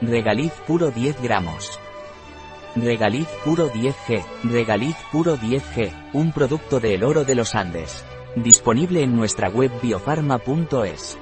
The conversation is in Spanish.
Regaliz puro 10 gramos. Regaliz puro 10G. Regaliz puro 10G, un producto de El Oro de los Andes. Disponible en nuestra web biofarma.es.